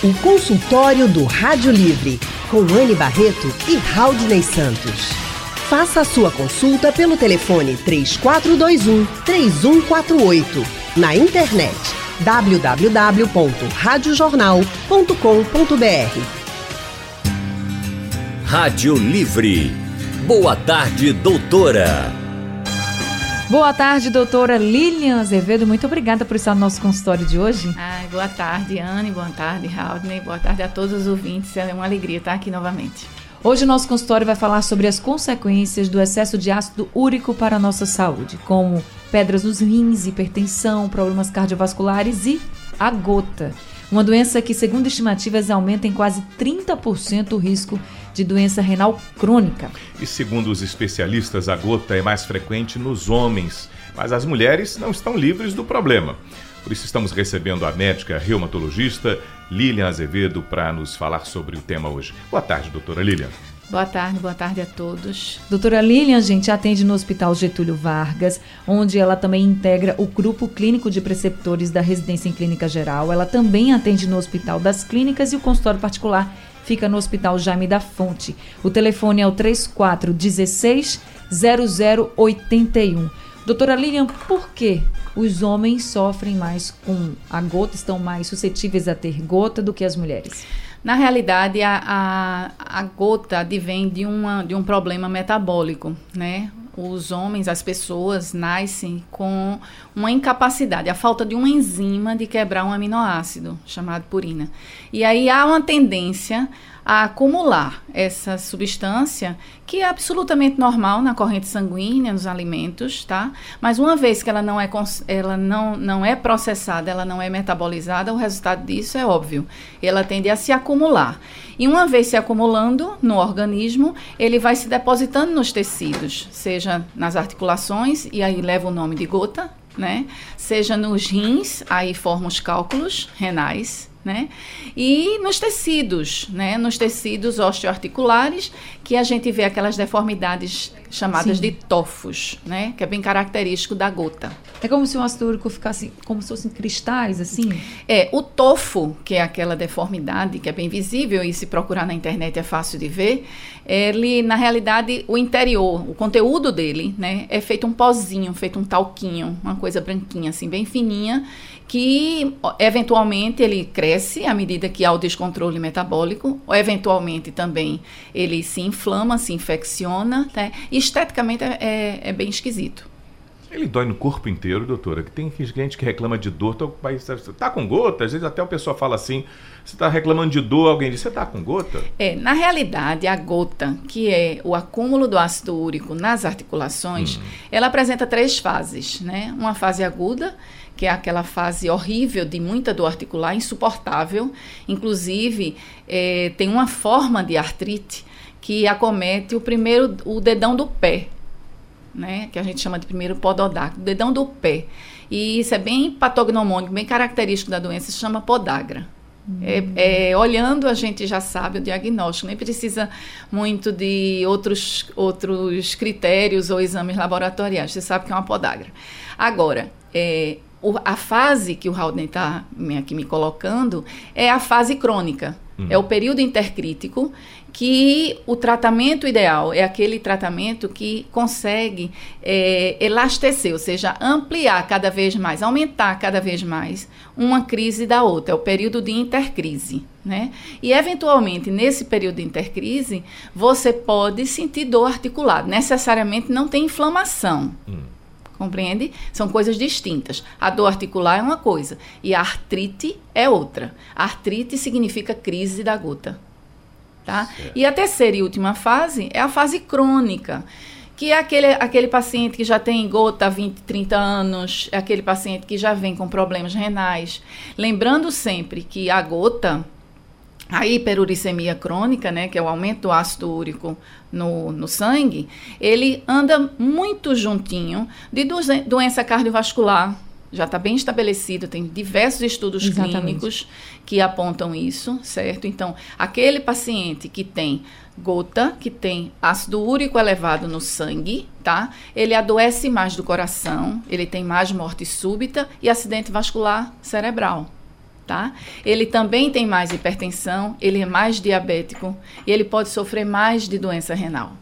O consultório do Rádio Livre, com Anne Barreto e Raudney Santos. Faça a sua consulta pelo telefone 3421 3148. Na internet www.radiojornal.com.br. Rádio Livre. Boa tarde, doutora. Boa tarde, doutora Lilian Azevedo. Muito obrigada por estar no nosso consultório de hoje. Ai, boa tarde, Anne. Boa tarde, Raudney. Boa tarde a todos os ouvintes. É uma alegria estar aqui novamente. Hoje o nosso consultório vai falar sobre as consequências do excesso de ácido úrico para a nossa saúde, como pedras nos rins, hipertensão, problemas cardiovasculares e a gota. Uma doença que, segundo estimativas, aumenta em quase 30% o risco de doença renal crônica. E segundo os especialistas, a gota é mais frequente nos homens, mas as mulheres não estão livres do problema. Por isso estamos recebendo a médica reumatologista Lilian Azevedo para nos falar sobre o tema hoje. Boa tarde, doutora Lilian. Boa tarde, boa tarde a todos. Doutora Lilian, gente, atende no Hospital Getúlio Vargas, onde ela também integra o grupo clínico de preceptores da residência em clínica geral. Ela também atende no Hospital das Clínicas e o consultório particular fica no Hospital Jaime da Fonte. O telefone é o 3416 0081. Doutora Lilian, por que os homens sofrem mais com a gota, estão mais suscetíveis a ter gota do que as mulheres? Na realidade, a, a, a gota advém de, uma, de um problema metabólico, né? Os homens, as pessoas, nascem com uma incapacidade, a falta de uma enzima de quebrar um aminoácido, chamado purina. E aí há uma tendência a acumular essa substância que é absolutamente normal na corrente sanguínea, nos alimentos, tá? Mas uma vez que ela não é, ela não, não é processada, ela não é metabolizada, o resultado disso é óbvio. Ela tende a se acumular. E uma vez se acumulando no organismo, ele vai se depositando nos tecidos, seja nas articulações, e aí leva o nome de gota, né? Seja nos rins, aí forma os cálculos renais, né? E nos tecidos, né? Nos tecidos osteoarticulares, que a gente vê aquelas deformidades chamadas Sim. de tofos, né? Que é bem característico da gota. É como se o ácido úrico ficasse como se fossem cristais, assim? É, o tofo, que é aquela deformidade que é bem visível e se procurar na internet é fácil de ver, ele, na realidade, o interior, o conteúdo dele, né? É feito um pozinho, feito um talquinho, uma coisa branquinha, assim, bem fininha, que eventualmente ele cresce à medida que há o descontrole metabólico, ou eventualmente também ele se inflama, se infecciona, né? esteticamente é, é, é, bem esquisito. Ele dói no corpo inteiro, doutora? Que tem gente que reclama de dor, você tá com gota? Às vezes até o pessoal fala assim, você está reclamando de dor, alguém diz, você está com gota? É, na realidade, a gota, que é o acúmulo do ácido úrico nas articulações, hum. ela apresenta três fases, né? Uma fase aguda, que é aquela fase horrível de muita dor articular, insuportável. Inclusive, é, tem uma forma de artrite que acomete o primeiro, o dedão do pé, né? Que a gente chama de primeiro pododáctilo, dedão do pé. E isso é bem patognomônico, bem característico da doença, se chama podagra. É, é, olhando a gente já sabe o diagnóstico, nem precisa muito de outros, outros critérios ou exames laboratoriais, você sabe que é uma podagra. Agora, é, o, a fase que o Haldane está aqui me colocando é a fase crônica. Hum. É o período intercrítico que o tratamento ideal é aquele tratamento que consegue é, elastecer, ou seja, ampliar cada vez mais, aumentar cada vez mais uma crise da outra. É o período de intercrise. Né? E, eventualmente, nesse período de intercrise, você pode sentir dor articular. Necessariamente não tem inflamação. Hum. Compreende? São coisas distintas. A dor articular é uma coisa e a artrite é outra. A artrite significa crise da gota. Tá? E a terceira e última fase é a fase crônica, que é aquele, aquele paciente que já tem gota há 20, 30 anos, é aquele paciente que já vem com problemas renais. Lembrando sempre que a gota a hiperuricemia crônica, né, que é o aumento do ácido úrico no, no sangue, ele anda muito juntinho de doença cardiovascular. Já está bem estabelecido, tem diversos estudos Exatamente. clínicos que apontam isso, certo? Então, aquele paciente que tem gota, que tem ácido úrico elevado no sangue, tá? Ele adoece mais do coração, ele tem mais morte súbita e acidente vascular cerebral. tá? Ele também tem mais hipertensão, ele é mais diabético e ele pode sofrer mais de doença renal.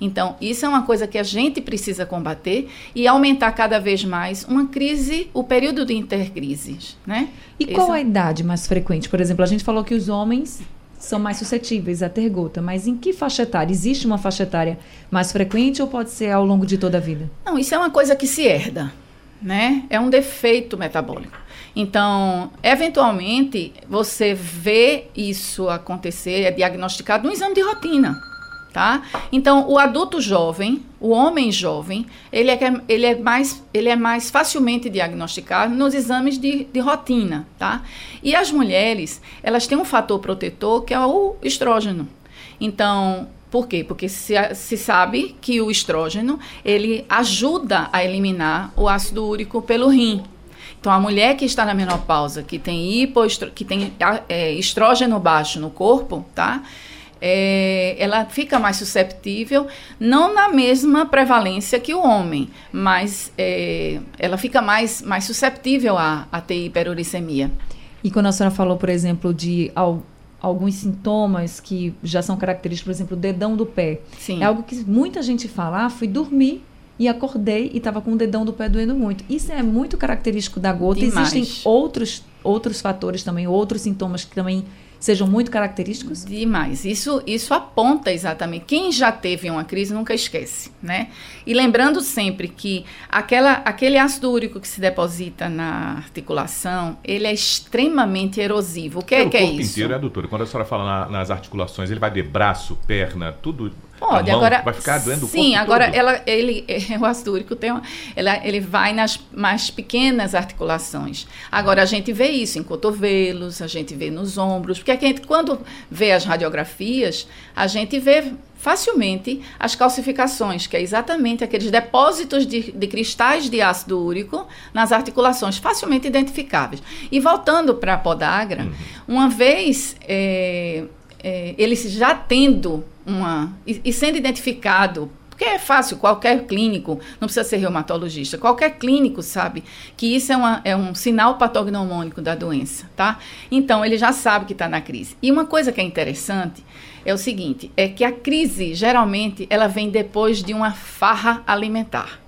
Então, isso é uma coisa que a gente precisa combater e aumentar cada vez mais uma crise, o período de intercrises, né? E qual a idade mais frequente? Por exemplo, a gente falou que os homens são mais suscetíveis a ter gota, mas em que faixa etária? Existe uma faixa etária mais frequente ou pode ser ao longo de toda a vida? Não, isso é uma coisa que se herda, né? É um defeito metabólico. Então, eventualmente, você vê isso acontecer, é diagnosticado no exame de rotina tá? Então, o adulto jovem, o homem jovem, ele é, ele é, mais, ele é mais facilmente diagnosticado nos exames de, de rotina, tá? E as mulheres, elas têm um fator protetor que é o estrógeno. Então, por quê? Porque se, se sabe que o estrógeno, ele ajuda a eliminar o ácido úrico pelo rim. Então, a mulher que está na menopausa, que tem, hipoestro, que tem é, estrógeno baixo no corpo, tá? É, ela fica mais susceptível, não na mesma prevalência que o homem, mas é, ela fica mais, mais susceptível a, a ter hiperuricemia. E quando a senhora falou, por exemplo, de al, alguns sintomas que já são característicos, por exemplo, o dedão do pé. Sim. É algo que muita gente fala, ah, fui dormir e acordei e estava com o dedão do pé doendo muito. Isso é muito característico da gota. Demais. Existem outros, outros fatores também, outros sintomas que também sejam muito característicos? Demais. Isso, isso aponta exatamente. Quem já teve uma crise nunca esquece, né? E lembrando sempre que aquela, aquele ácido úrico que se deposita na articulação, ele é extremamente erosivo. O que é, é que é isso? O corpo inteiro, é, doutora? Quando a senhora fala na, nas articulações, ele vai de braço, perna, tudo Pode, agora. Vai ficar doendo o Sim, agora todo. ela, ele, o ácido úrico tem uma, ela, ele vai nas mais pequenas articulações. Agora a gente vê isso em cotovelos, a gente vê nos ombros, porque a gente, quando vê as radiografias, a gente vê facilmente as calcificações, que é exatamente aqueles depósitos de, de cristais de ácido úrico nas articulações, facilmente identificáveis. E voltando para a podagra, uhum. uma vez é, é, ele já tendo uma. E, e sendo identificado porque é fácil, qualquer clínico, não precisa ser reumatologista, qualquer clínico sabe que isso é, uma, é um sinal patognomônico da doença, tá? Então, ele já sabe que está na crise. E uma coisa que é interessante é o seguinte, é que a crise, geralmente, ela vem depois de uma farra alimentar.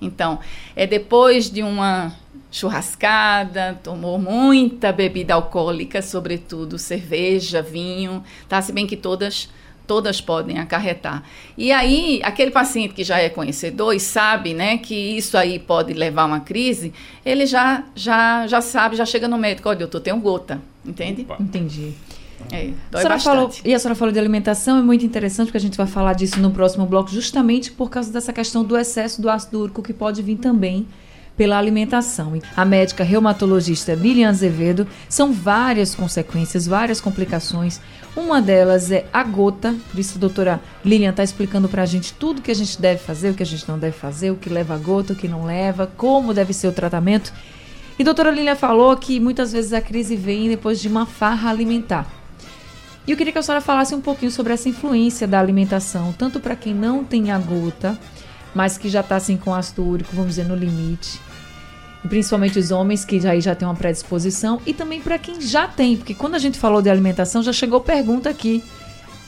Então, é depois de uma churrascada, tomou muita bebida alcoólica, sobretudo cerveja, vinho, tá? Se bem que todas todas podem acarretar. E aí, aquele paciente que já é conhecedor e sabe, né, que isso aí pode levar a uma crise, ele já já já sabe, já chega no médico, olha, doutor, tenho gota, entende? Opa. Entendi. É, dói a bastante. Falou, e a senhora falou de alimentação, é muito interessante, porque a gente vai falar disso no próximo bloco, justamente por causa dessa questão do excesso do ácido úrico, que pode vir também pela alimentação. A médica reumatologista Lilian Azevedo são várias consequências, várias complicações. Uma delas é a gota, por isso a doutora Lilian está explicando para a gente tudo que a gente deve fazer, o que a gente não deve fazer, o que leva a gota, o que não leva, como deve ser o tratamento. E a doutora Lilian falou que muitas vezes a crise vem depois de uma farra alimentar. E eu queria que a senhora falasse um pouquinho sobre essa influência da alimentação, tanto para quem não tem a gota, mas que já está assim com ácido úrico, vamos dizer, no limite. Principalmente os homens que já, já têm uma predisposição e também para quem já tem, porque quando a gente falou de alimentação já chegou pergunta aqui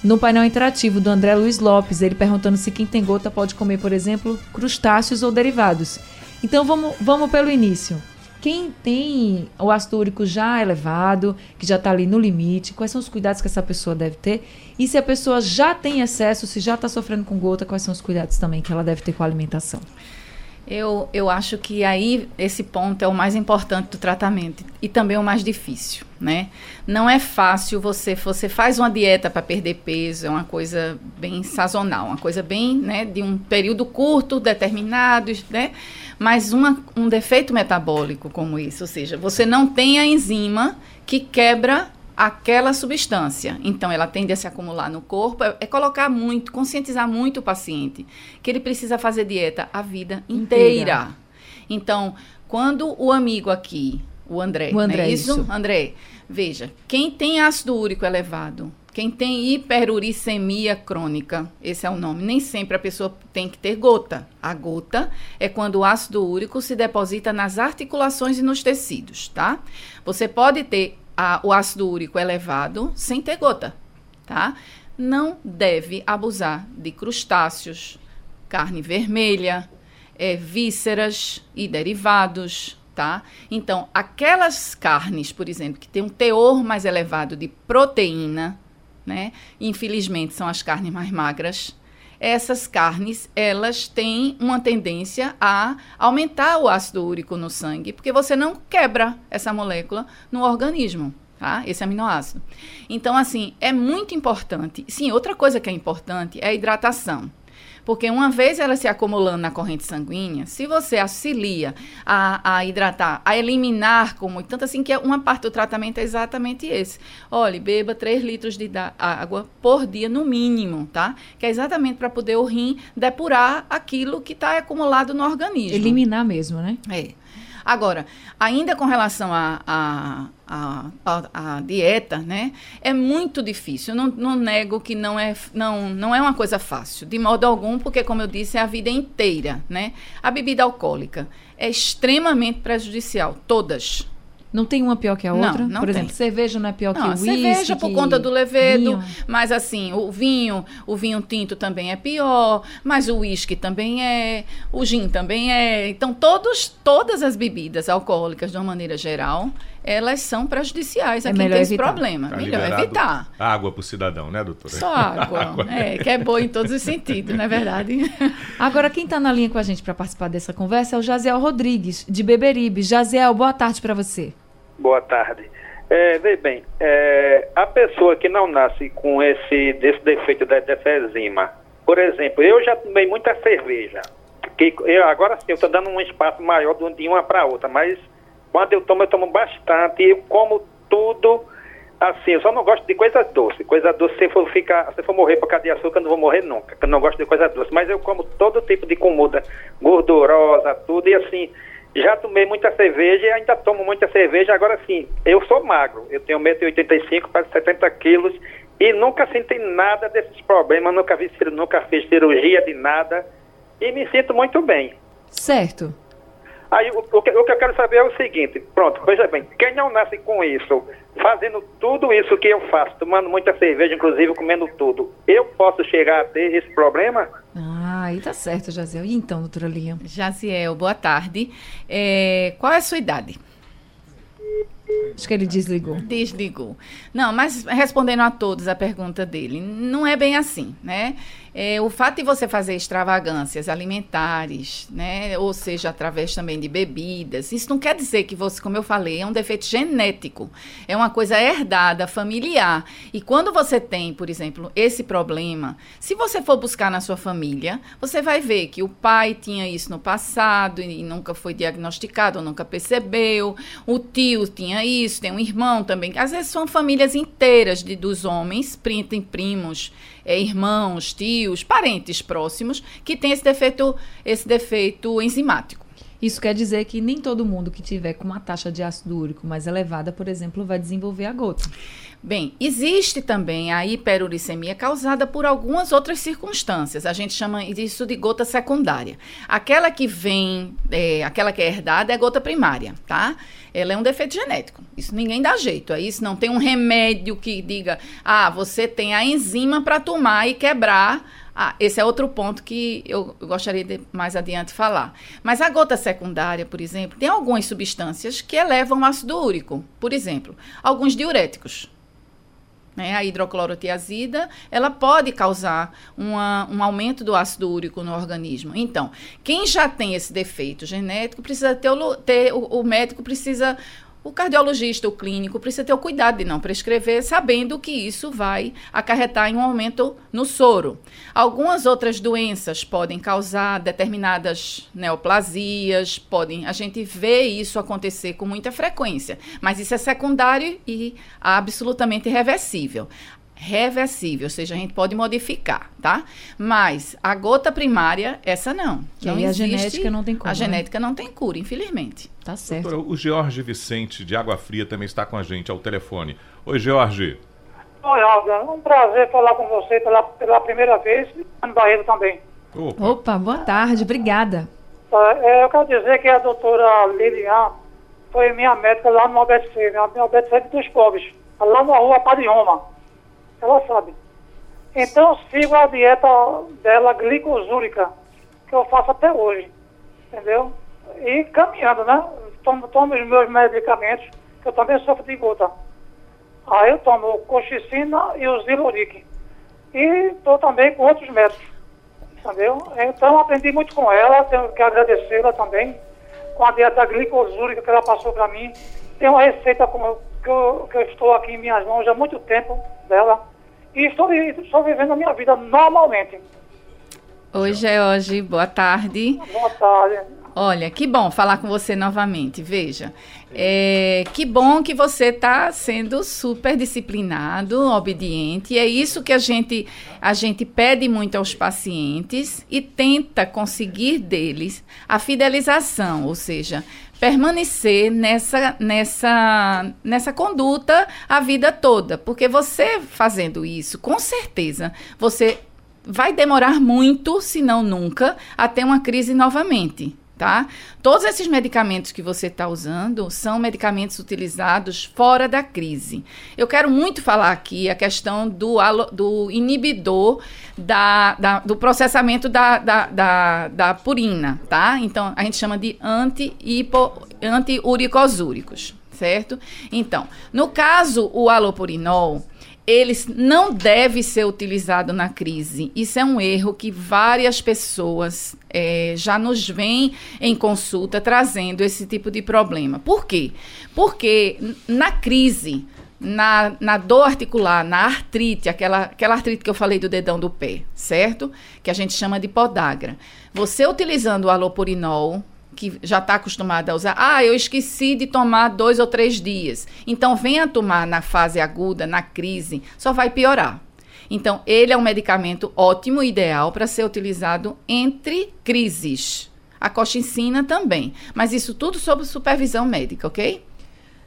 no painel interativo do André Luiz Lopes, ele perguntando se quem tem gota pode comer, por exemplo, crustáceos ou derivados. Então vamos, vamos pelo início. Quem tem o ácido úrico já elevado, que já está ali no limite, quais são os cuidados que essa pessoa deve ter? E se a pessoa já tem excesso, se já está sofrendo com gota, quais são os cuidados também que ela deve ter com a alimentação? Eu, eu acho que aí esse ponto é o mais importante do tratamento e também o mais difícil, né? Não é fácil você você faz uma dieta para perder peso, é uma coisa bem sazonal, uma coisa bem, né, de um período curto, determinado, né? Mas uma, um defeito metabólico como isso, ou seja, você não tem a enzima que quebra aquela substância. Então, ela tende a se acumular no corpo. É, é, colocar muito, conscientizar muito o paciente que ele precisa fazer dieta a vida inteira. inteira. Então, quando o amigo aqui, o André, o André é isso? isso? André, veja, quem tem ácido úrico elevado, quem tem hiperuricemia crônica, esse é o nome, nem sempre a pessoa tem que ter gota. A gota é quando o ácido úrico se deposita nas articulações e nos tecidos, tá? Você pode ter a, o ácido úrico elevado sem ter gota, tá? Não deve abusar de crustáceos, carne vermelha, é, vísceras e derivados, tá? Então, aquelas carnes, por exemplo, que tem um teor mais elevado de proteína, né? Infelizmente são as carnes mais magras. Essas carnes, elas têm uma tendência a aumentar o ácido úrico no sangue, porque você não quebra essa molécula no organismo, tá? Esse aminoácido. Então, assim, é muito importante. Sim, outra coisa que é importante é a hidratação. Porque uma vez ela se acumulando na corrente sanguínea, se você auxilia a, a hidratar, a eliminar como tanto assim que é uma parte do tratamento é exatamente esse. Olhe, beba 3 litros de água por dia no mínimo, tá? Que é exatamente para poder o rim depurar aquilo que está acumulado no organismo. Eliminar mesmo, né? É. Agora, ainda com relação à a, a, a, a, dieta, né, é muito difícil. Não, não nego que não é, não, não é uma coisa fácil, de modo algum, porque, como eu disse, é a vida inteira. Né? A bebida alcoólica é extremamente prejudicial, todas. Não tem uma pior que a outra? Não, não Por tem. exemplo, cerveja não é pior não, que o uísque? cerveja por conta do levedo, vinho. mas assim, o vinho, o vinho tinto também é pior, mas o uísque também é, o gin também é. Então, todos, todas as bebidas alcoólicas, de uma maneira geral, elas são prejudiciais a é quem tem esse problema. Tá melhor evitar. Água para o cidadão, né, doutora? Só água. água. É, que é boa em todos os sentidos, não é verdade? Agora, quem está na linha com a gente para participar dessa conversa é o Jaziel Rodrigues, de Beberibe. Jaziel, boa tarde para você. Boa tarde. É, vê bem, é, a pessoa que não nasce com esse desse defeito da, dessa enzima, por exemplo, eu já tomei muita cerveja, que eu, agora sim eu estou dando um espaço maior de uma para outra, mas quando eu tomo, eu tomo bastante, eu como tudo, assim, eu só não gosto de coisa doce, coisa doce, se for ficar, se for morrer por causa de açúcar, eu não vou morrer nunca, eu não gosto de coisa doce, mas eu como todo tipo de comida gordurosa, tudo, e assim, já tomei muita cerveja e ainda tomo muita cerveja. Agora sim, eu sou magro. Eu tenho 1,85m, quase 70 quilos. E nunca senti nada desses problemas. Nunca, vi, nunca fiz cirurgia de nada. E me sinto muito bem. Certo. Aí o, o, que, o, que, eu quero saber é o seguinte: pronto, veja bem, quem não nasce com isso, fazendo tudo isso que eu faço, tomando muita cerveja, inclusive comendo tudo, eu posso chegar a ter esse problema? Ah, aí tá certo, Jaziel. E então, doutora Lia? Jaziel, boa tarde. É, qual é a sua idade? Acho que ele desligou. Desligou. Não, mas respondendo a todos a pergunta dele, não é bem assim, né? É, o fato de você fazer extravagâncias alimentares, né, ou seja, através também de bebidas, isso não quer dizer que você, como eu falei, é um defeito genético, é uma coisa herdada, familiar. E quando você tem, por exemplo, esse problema, se você for buscar na sua família, você vai ver que o pai tinha isso no passado e nunca foi diagnosticado, nunca percebeu, o tio tinha isso, tem um irmão também. Às vezes são famílias inteiras de, dos homens, tem primos, é, irmãos, tios, parentes próximos que têm esse defeito, esse defeito enzimático. Isso quer dizer que nem todo mundo que tiver com uma taxa de ácido úrico mais elevada, por exemplo, vai desenvolver a gota. Bem, existe também a hiperuricemia causada por algumas outras circunstâncias. A gente chama isso de gota secundária. Aquela que vem, é, aquela que é herdada é gota primária, tá? Ela é um defeito genético. Isso ninguém dá jeito. É isso não tem um remédio que diga, ah, você tem a enzima para tomar e quebrar ah, esse é outro ponto que eu gostaria de mais adiante falar. Mas a gota secundária, por exemplo, tem algumas substâncias que elevam ácido úrico. Por exemplo, alguns diuréticos. Né? A hidroclorotiazida, ela pode causar uma, um aumento do ácido úrico no organismo. Então, quem já tem esse defeito genético, precisa ter, o, ter o, o médico precisa o cardiologista, o clínico, precisa ter o cuidado de não prescrever, sabendo que isso vai acarretar em um aumento no soro. Algumas outras doenças podem causar determinadas neoplasias, podem, a gente vê isso acontecer com muita frequência, mas isso é secundário e absolutamente reversível reversível, ou seja, a gente pode modificar, tá? Mas a gota primária, essa não. Que não aí existe, a genética não tem cura. A né? genética não tem cura, infelizmente. Tá certo. Doutora, o Jorge Vicente, de Água Fria, também está com a gente ao telefone. Oi, Jorge. Oi, Alda. Um prazer falar com você pela, pela primeira vez. E Barreiro também. Opa. Opa, boa tarde, obrigada. Tá, é, eu quero dizer que a doutora Lilian foi minha médica lá no Alberto Freire, no Alberto Freire dos Pobres, lá na rua Parioma. Ela sabe. Então eu sigo a dieta dela glicosúrica, que eu faço até hoje. Entendeu? E caminhando, né? Tomo, tomo os meus medicamentos, que eu também sofro de gota. Aí eu tomo coxicina e o Ziloric. E estou também com outros médicos. Entendeu? Então aprendi muito com ela, tenho que agradecê-la também, com a dieta glicosúrica que ela passou para mim. Tem uma receita com, que, eu, que eu estou aqui em minhas mãos há muito tempo dela. E estou, estou vivendo a minha vida normalmente. Hoje é hoje, boa tarde. Boa tarde. Olha, que bom falar com você novamente. Veja, é, que bom que você está sendo super disciplinado, obediente. E é isso que a gente, a gente pede muito aos pacientes e tenta conseguir deles a fidelização, ou seja, permanecer nessa, nessa, nessa conduta a vida toda. Porque você fazendo isso, com certeza, você vai demorar muito, se não nunca, a ter uma crise novamente, tá? Todos esses medicamentos que você está usando são medicamentos utilizados fora da crise. Eu quero muito falar aqui a questão do, do inibidor da, da- do processamento da, da, da, da purina, tá? Então, a gente chama de anti-uricosúricos, certo? Então, no caso, o alopurinol, eles não deve ser utilizado na crise. Isso é um erro que várias pessoas eh, já nos vêm em consulta trazendo esse tipo de problema. Por quê? Porque na crise, na, na dor articular, na artrite, aquela, aquela artrite que eu falei do dedão do pé, certo? Que a gente chama de podagra. Você utilizando o alopurinol, que já está acostumada a usar, ah, eu esqueci de tomar dois ou três dias. Então, venha tomar na fase aguda, na crise, só vai piorar. Então, ele é um medicamento ótimo, ideal para ser utilizado entre crises. A coxicina também, mas isso tudo sob supervisão médica, ok?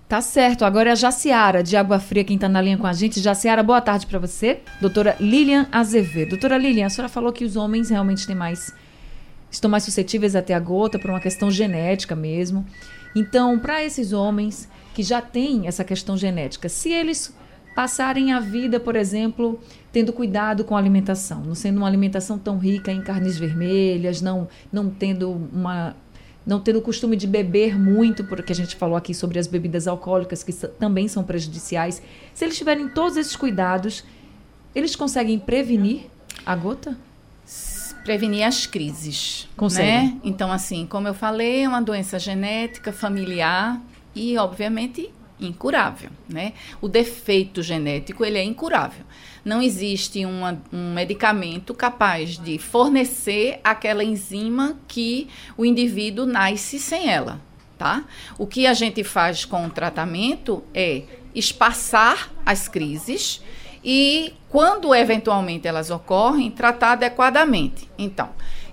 Tá certo. Agora é a Jaciara, de Água Fria, quem tá na linha com a gente. Jaciara, boa tarde para você. Doutora Lilian Azevedo. Doutora Lilian, a senhora falou que os homens realmente têm mais estão mais suscetíveis a ter a gota por uma questão genética mesmo. Então, para esses homens que já têm essa questão genética, se eles passarem a vida, por exemplo, tendo cuidado com a alimentação, não sendo uma alimentação tão rica em carnes vermelhas, não não tendo uma não tendo o costume de beber muito, porque a gente falou aqui sobre as bebidas alcoólicas que também são prejudiciais. Se eles tiverem todos esses cuidados, eles conseguem prevenir a gota? Prevenir as crises. Consegue. Né? Então, assim, como eu falei, é uma doença genética, familiar e, obviamente, incurável. Né? O defeito genético ele é incurável. Não existe uma, um medicamento capaz de fornecer aquela enzima que o indivíduo nasce sem ela. Tá? O que a gente faz com o tratamento é espaçar as crises e, quando eventualmente elas ocorrem, tratar adequadamente. Então,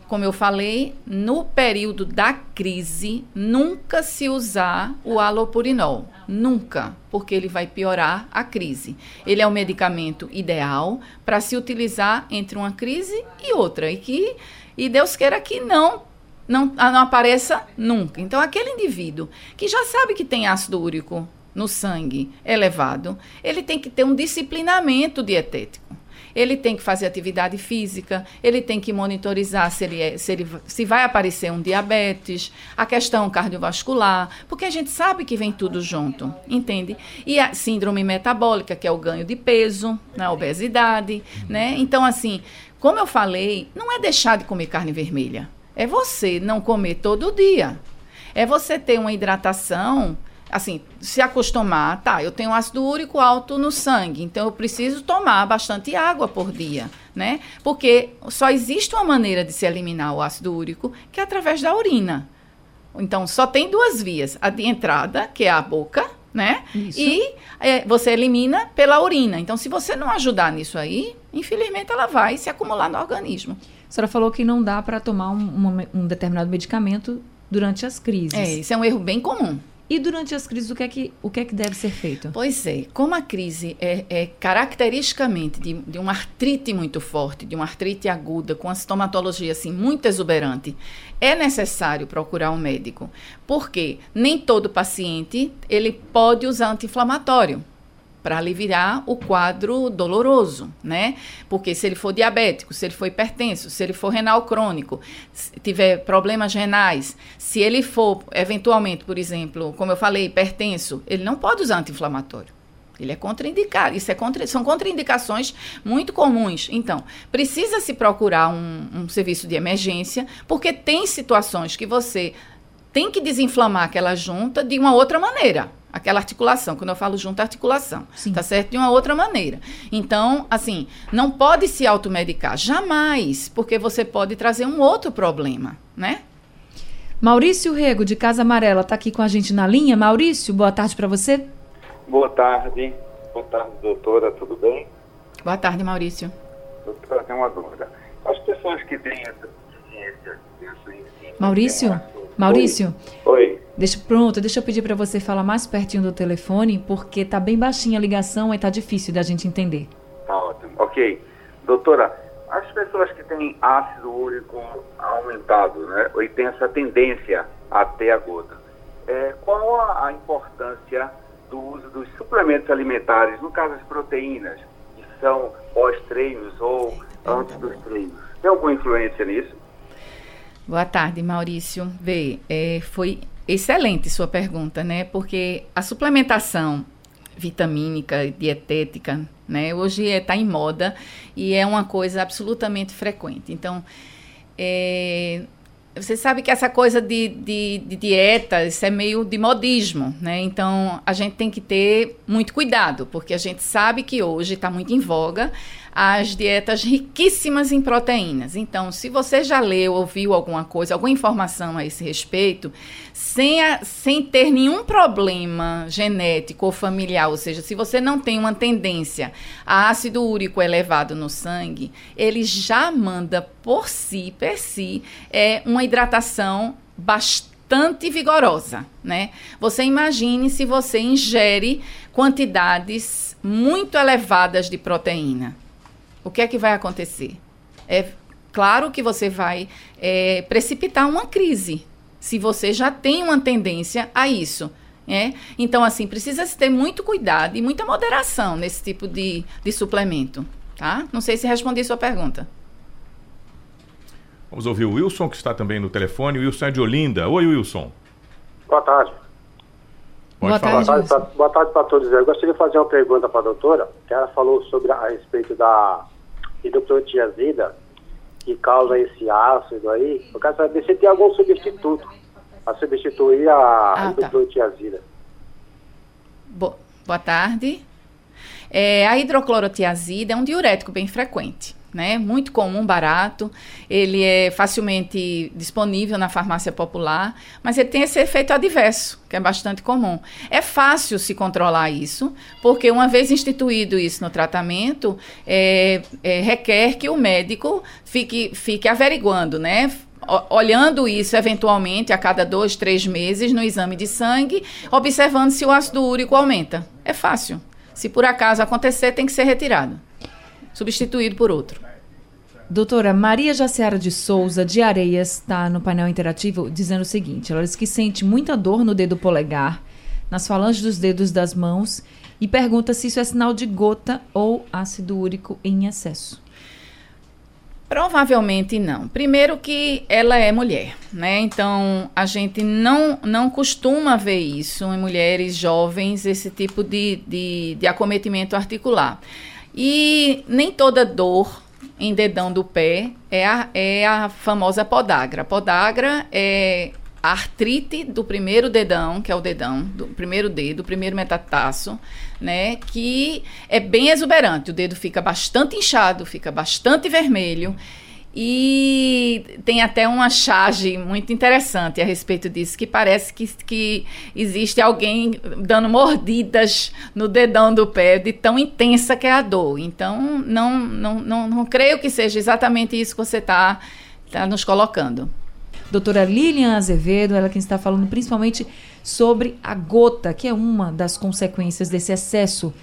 como eu falei, no período da crise, nunca se usar o alopurinol. Nunca, porque ele vai piorar a crise. Ele é o medicamento ideal para se utilizar entre uma crise e outra. E que, e Deus queira que não não, não apareça nunca. Então, aquele indivíduo que já sabe que tem ácido úrico no sangue elevado, ele tem que ter um disciplinamento dietético. Ele tem que fazer atividade física, ele tem que monitorizar se, ele é, se, ele, se vai aparecer um diabetes, a questão cardiovascular, porque a gente sabe que vem tudo junto, entende? E a síndrome metabólica, que é o ganho de peso, a obesidade, né? Então, assim, como eu falei, não é deixar de comer carne vermelha. É você não comer todo dia. É você ter uma hidratação, assim, se acostumar, tá, eu tenho ácido úrico alto no sangue, então eu preciso tomar bastante água por dia, né? Porque só existe uma maneira de se eliminar o ácido úrico, que é através da urina. Então, só tem duas vias, a de entrada, que é a boca, né? Isso. E é, você elimina pela urina. Então, se você não ajudar nisso aí, infelizmente ela vai se acumular no organismo. A senhora falou que não dá para tomar um, uma- um determinado medicamento durante as crises. É, isso é um erro bem comum. E durante as crises, o que é que, o que, é que deve ser feito? Pois é, como a crise é, é caracteristicamente de, de uma artrite muito forte, de uma artrite aguda, com a sintomatologia assim, muito exuberante, é necessário procurar um médico. Porque nem todo paciente ele pode usar anti-inflamatório para aliviar o quadro doloroso, né? Porque se ele for diabético, se ele for hipertenso, se ele for renal crônico, tiver problemas renais, se ele for eventualmente, por exemplo, como eu falei, hipertenso, ele não pode usar anti-inflamatório. Ele é contraindicado. Isso é contra, são contraindicações muito comuns. Então, precisa se procurar um, um serviço de emergência, porque tem situações que você tem que desinflamar aquela junta de uma outra maneira aquela articulação. Quando eu falo junto, articulação. Sim. Tá certo? De uma outra maneira. Então, assim, não pode se automedicar. Jamais. Porque você pode trazer um outro problema, né? Maurício Rego, de Casa Amarela, está aqui com a gente na linha. Maurício, boa tarde para você. Boa tarde. Boa tarde, doutora. Tudo bem? Boa tarde, Maurício. Doutora, tem uma dúvida. As pessoas que têm essa deficiência, Maurício? Maurício? Oi. Deixa, pronto, deixa eu pedir para você falar mais pertinho do telefone, porque tá bem baixinha a ligação e tá difícil da gente entender. Tá ótimo. Ok. Doutora, as pessoas que têm ácido úrico aumentado, né, e tem essa tendência a ter a gota, é, qual a, a importância do uso dos suplementos alimentares, no caso as proteínas, que são pós-treinos ou antes dos treinos? Tem alguma influência nisso? Boa tarde, Maurício. Vê, é, foi excelente sua pergunta, né? Porque a suplementação vitamínica, dietética, né? Hoje está é, em moda e é uma coisa absolutamente frequente. Então, é, você sabe que essa coisa de, de, de dieta, isso é meio de modismo, né? Então, a gente tem que ter muito cuidado, porque a gente sabe que hoje está muito em voga as dietas riquíssimas em proteínas. Então, se você já leu, ouviu alguma coisa, alguma informação a esse respeito, sem, a, sem ter nenhum problema genético ou familiar, ou seja, se você não tem uma tendência a ácido úrico elevado no sangue, ele já manda por si, per si, é uma hidratação bastante vigorosa, né? Você imagine se você ingere quantidades muito elevadas de proteína o que é que vai acontecer? É claro que você vai é, precipitar uma crise, se você já tem uma tendência a isso. É? Então, assim, precisa se ter muito cuidado e muita moderação nesse tipo de, de suplemento. Tá? Não sei se respondi sua pergunta. Vamos ouvir o Wilson, que está também no telefone. O Wilson é de Olinda. Oi, Wilson. Boa tarde. Pode boa, falar. Tarde, boa tarde para todos. Eu gostaria de fazer uma pergunta para a doutora, que ela falou sobre a, a respeito da hidroprotiazida que causa esse ácido aí, eu quero saber se tem algum substituto para substituir a ah, tá. Bo boa tarde. É, a hidroclorotiazida é um diurético bem frequente né? Muito comum, barato. Ele é facilmente disponível na farmácia popular, mas ele tem esse efeito adverso, que é bastante comum. É fácil se controlar isso, porque uma vez instituído isso no tratamento, é, é, requer que o médico fique, fique averiguando, né? olhando isso eventualmente a cada dois, três meses no exame de sangue, observando se o ácido úrico aumenta. É fácil. Se por acaso acontecer, tem que ser retirado substituído por outro. Doutora Maria Jaciara de Souza, de Areias, está no painel interativo dizendo o seguinte: ela diz que sente muita dor no dedo polegar, nas falanges dos dedos das mãos e pergunta se isso é sinal de gota ou ácido úrico em excesso. Provavelmente não. Primeiro que ela é mulher, né? Então a gente não, não costuma ver isso em mulheres jovens, esse tipo de, de, de acometimento articular. E nem toda dor em dedão do pé é a, é a famosa podagra. Podagra é a artrite do primeiro dedão, que é o dedão, do primeiro dedo, do primeiro metatarso, né? Que é bem exuberante. O dedo fica bastante inchado, fica bastante vermelho. E tem até uma charge muito interessante a respeito disso, que parece que, que existe alguém dando mordidas no dedão do pé de tão intensa que é a dor. Então, não, não, não, não creio que seja exatamente isso que você está tá nos colocando. doutora Lilian Azevedo, ela quem está falando principalmente sobre a gota, que é uma das consequências desse excesso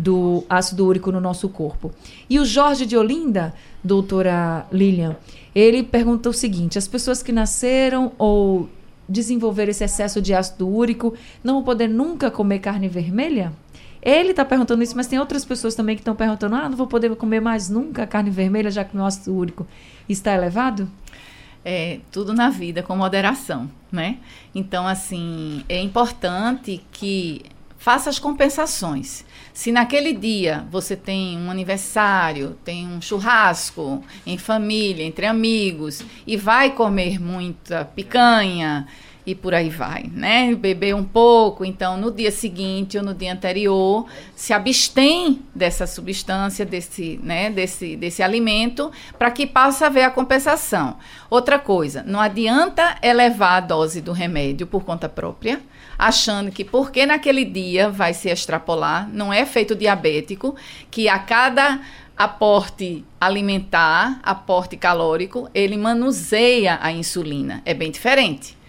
do ácido úrico no nosso corpo. E o Jorge de Olinda, doutora Lilian, ele pergunta o seguinte: as pessoas que nasceram ou desenvolveram esse excesso de ácido úrico não vão poder nunca comer carne vermelha? Ele está perguntando isso, mas tem outras pessoas também que estão perguntando: ah, não vou poder comer mais nunca carne vermelha, já que meu ácido úrico está elevado? É, tudo na vida com moderação, né? Então, assim, é importante que faça as compensações. Se naquele dia você tem um aniversário, tem um churrasco em família, entre amigos, e vai comer muita picanha, e por aí vai, né? Beber um pouco, então no dia seguinte ou no dia anterior se abstém dessa substância, desse, né, desse, desse alimento, para que possa haver a compensação. Outra coisa, não adianta elevar a dose do remédio por conta própria, achando que porque naquele dia vai se extrapolar, não é feito diabético, que a cada aporte alimentar, aporte calórico, ele manuseia a insulina. É bem diferente.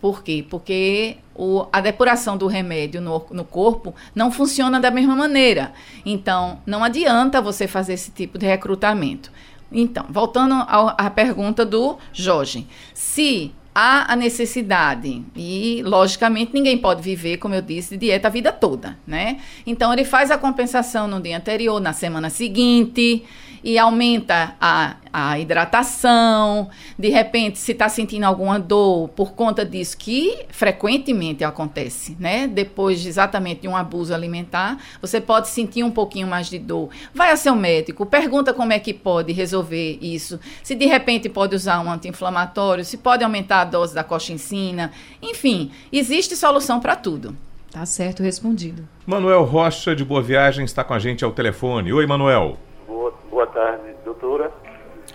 Por quê? Porque o, a depuração do remédio no, no corpo não funciona da mesma maneira. Então, não adianta você fazer esse tipo de recrutamento. Então, voltando à pergunta do Jorge. Se há a necessidade, e logicamente ninguém pode viver, como eu disse, de dieta a vida toda, né? Então, ele faz a compensação no dia anterior, na semana seguinte e aumenta a, a hidratação. De repente, se está sentindo alguma dor por conta disso, que frequentemente acontece, né? Depois de exatamente de um abuso alimentar, você pode sentir um pouquinho mais de dor. Vai ao seu médico, pergunta como é que pode resolver isso. Se de repente pode usar um anti-inflamatório, se pode aumentar a dose da coxincina. Enfim, existe solução para tudo. Tá certo, respondido. Manuel Rocha, de Boa Viagem, está com a gente ao telefone. Oi, Manuel. Boa, boa tarde, doutora.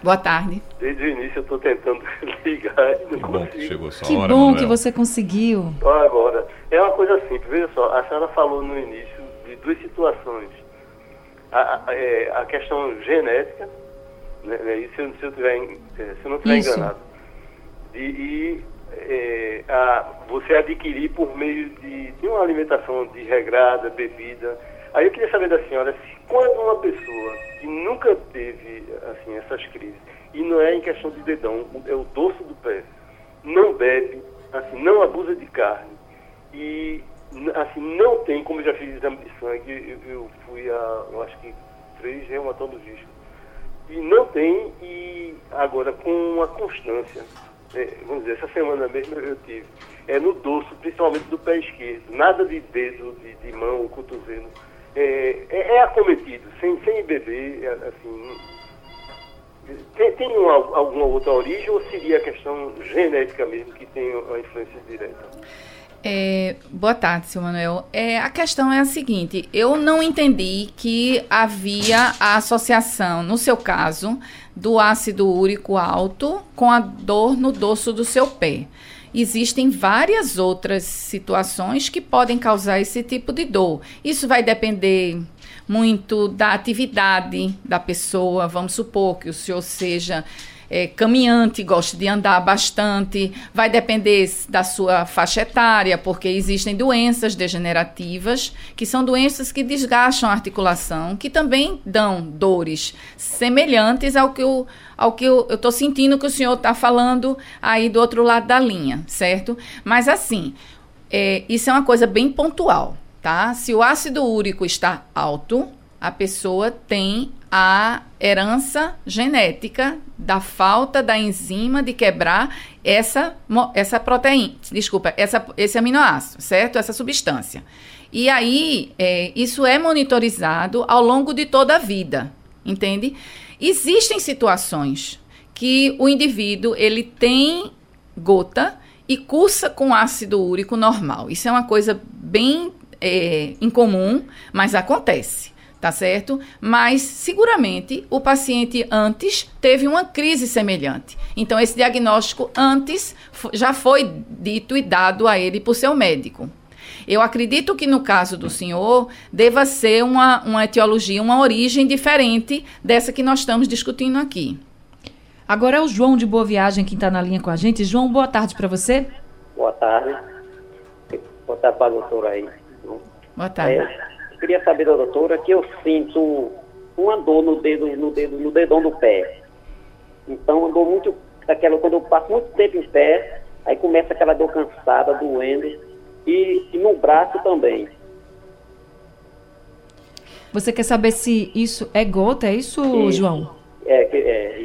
Boa tarde. Desde o início eu estou tentando ligar não que consigo. bom que chegou essa Que hora, bom Manuel. que você conseguiu. Agora, é uma coisa simples, veja só, a senhora falou no início de duas situações. A, a, é, a questão genética, né, né, e se, eu- se eu tiver, é, se eu não estiver Isso. enganado, e, e, é, a, você adquirir por meio de, de uma alimentação desregrada, bebida. Aí eu queria saber da senhora se quando uma pessoa que nunca teve assim essas crises, e não é em questão de dedão, é o dorso do pé, não bebe, assim, não abusa de carne e assim não tem, como eu já fiz exame de sangue, eu, eu fui a, eu acho que três reumatologistas e não tem e agora com uma constância, é, vamos dizer, essa semana mesmo eu tive, é no dorso, principalmente do pé esquerdo, nada de dedo, de, de mão, cotovelo, é, é, é acometido, sem, sem beber, é, assim, tem, tem uma, alguma outra origem ou seria a questão genética mesmo que tem a influência direta? É, boa tarde, seu Manuel. É, a questão é a seguinte: eu não entendi que havia a associação, no seu caso, do ácido úrico alto com a dor no dorso do seu pé. Existem várias outras situações que podem causar esse tipo de dor. Isso vai depender muito da atividade da pessoa. Vamos supor que o senhor seja é, caminhante, goste de andar bastante, vai depender da sua faixa etária, porque existem doenças degenerativas, que são doenças que desgastam a articulação, que também dão dores semelhantes ao que eu ao que eu estou sentindo que o senhor está falando aí do outro lado da linha, certo? Mas assim, é, isso é uma coisa bem pontual, tá? Se o ácido úrico está alto, a pessoa tem a herança genética da falta da enzima de quebrar essa, essa proteína, desculpa, essa, esse aminoácido, certo? Essa substância. E aí, é, isso é monitorizado ao longo de toda a vida, entende? Existem situações que o indivíduo ele tem gota e cursa com ácido úrico normal. Isso é uma coisa bem é, incomum, mas acontece, tá certo? Mas seguramente o paciente antes teve uma crise semelhante. Então esse diagnóstico antes já foi dito e dado a ele por seu médico. Eu acredito que no caso do senhor deva ser uma, uma etiologia, uma origem diferente dessa que nós estamos discutindo aqui. Agora é o João de Boa Viagem que está na linha com a gente. João, boa tarde para você. Boa tarde. Boa tarde para a doutora aí. Boa tarde. É, queria saber da doutora que eu sinto uma dor no dedo, no dedo, no dedão do pé. Então, eu dou muito, aquela, quando eu passo muito tempo em pé, aí começa aquela dor cansada, doendo, e, e no braço também. Você quer saber se isso é gota? É isso, Isso. João? É, é.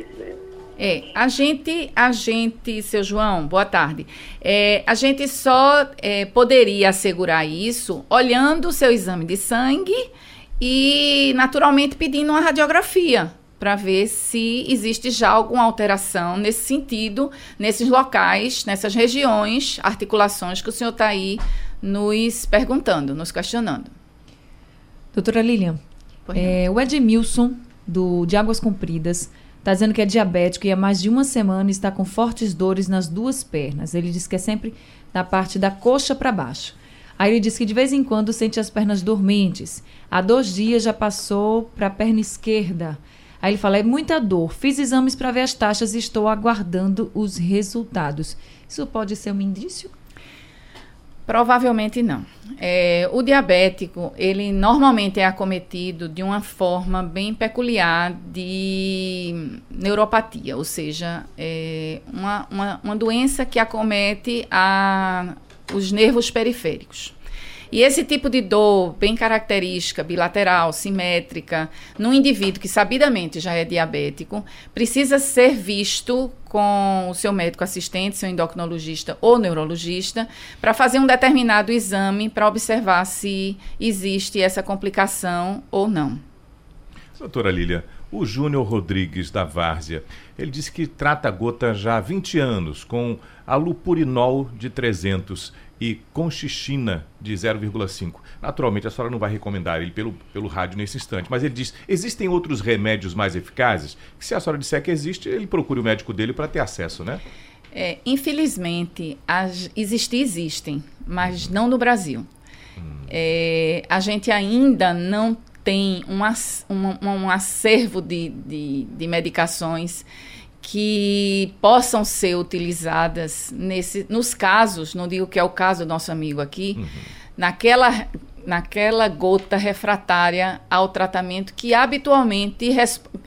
É, a gente, a gente, seu João, boa tarde. É, a gente só é, poderia assegurar isso olhando o seu exame de sangue e, naturalmente, pedindo uma radiografia para ver se existe já alguma alteração nesse sentido, nesses locais, nessas regiões, articulações que o senhor está aí nos perguntando, nos questionando. Doutora Lilian, é, o Edmilson, do, de Águas Compridas, está dizendo que é diabético e há mais de uma semana está com fortes dores nas duas pernas. Ele diz que é sempre na parte da coxa para baixo. Aí ele diz que de vez em quando sente as pernas dormentes. Há dois dias já passou para a perna esquerda. Aí ele fala: é muita dor. Fiz exames para ver as taxas e estou aguardando os resultados. Isso pode ser um indício? Provavelmente não. É, o diabético, ele normalmente é acometido de uma forma bem peculiar de neuropatia, ou seja, é uma, uma, uma doença que acomete a, os nervos periféricos. E esse tipo de dor bem característica, bilateral, simétrica, num indivíduo que sabidamente já é diabético, precisa ser visto com o seu médico assistente, seu endocrinologista ou neurologista, para fazer um determinado exame para observar se existe essa complicação ou não. Doutora Lília, o Júnior Rodrigues da Várzea, ele disse que trata a gota já há 20 anos com alupurinol de 300 e conchichina de 0,5. Naturalmente, a senhora não vai recomendar ele pelo, pelo rádio nesse instante, mas ele diz, existem outros remédios mais eficazes? Que se a senhora disser que existe, ele procure o médico dele para ter acesso, né? É, infelizmente, as, existir existem, mas não no Brasil. É, a gente ainda não tem um, um, um acervo de, de, de medicações que possam ser utilizadas nesse, nos casos, não digo que é o caso do nosso amigo aqui, naquela, naquela gota refratária ao tratamento que habitualmente,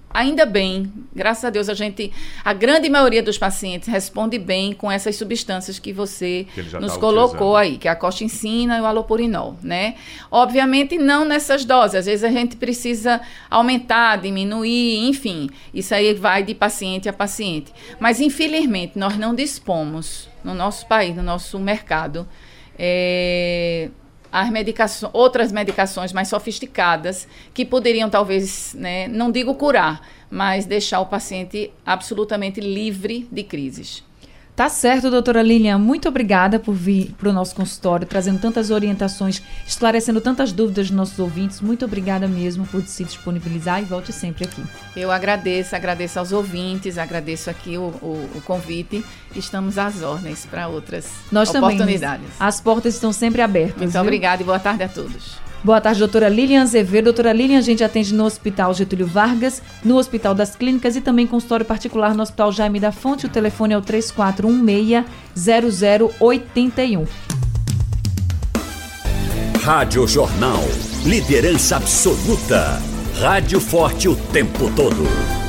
ainda bem, graças a Deus, a gente, a grande maioria dos pacientes responde bem com essas substâncias que você Que nos tá colocou utilizando. aí, que é a coxincina e o alopurinol, né? Obviamente não nessas doses, às vezes a gente precisa aumentar, diminuir, enfim, isso aí vai de paciente a paciente. Mas infelizmente nós não dispomos no nosso país, no nosso mercado, eh, as medicações, outras medicações mais sofisticadas que poderiam talvez, né, não digo curar, mas deixar o paciente absolutamente livre de crises. Tá certo, doutora Lilian. Muito obrigada por vir para o nosso consultório, trazendo tantas orientações, esclarecendo tantas dúvidas dos nossos ouvintes. Muito obrigada mesmo por se disponibilizar e volte sempre aqui. Eu agradeço, agradeço aos ouvintes, agradeço aqui o, o- o convite. Estamos às ordens para outras Nós também. oportunidades. As portas estão sempre abertas. Muito viu? obrigada e boa tarde a todos. Boa tarde, doutora Lilian Azevedo. Doutora Lilian, a gente atende no Hospital Getúlio Vargas, no Hospital das Clínicas e também consultório particular no Hospital Jaime da Fonte. O telefone é o 3416-0081. Rádio Jornal. Liderança absoluta. Rádio forte o tempo todo.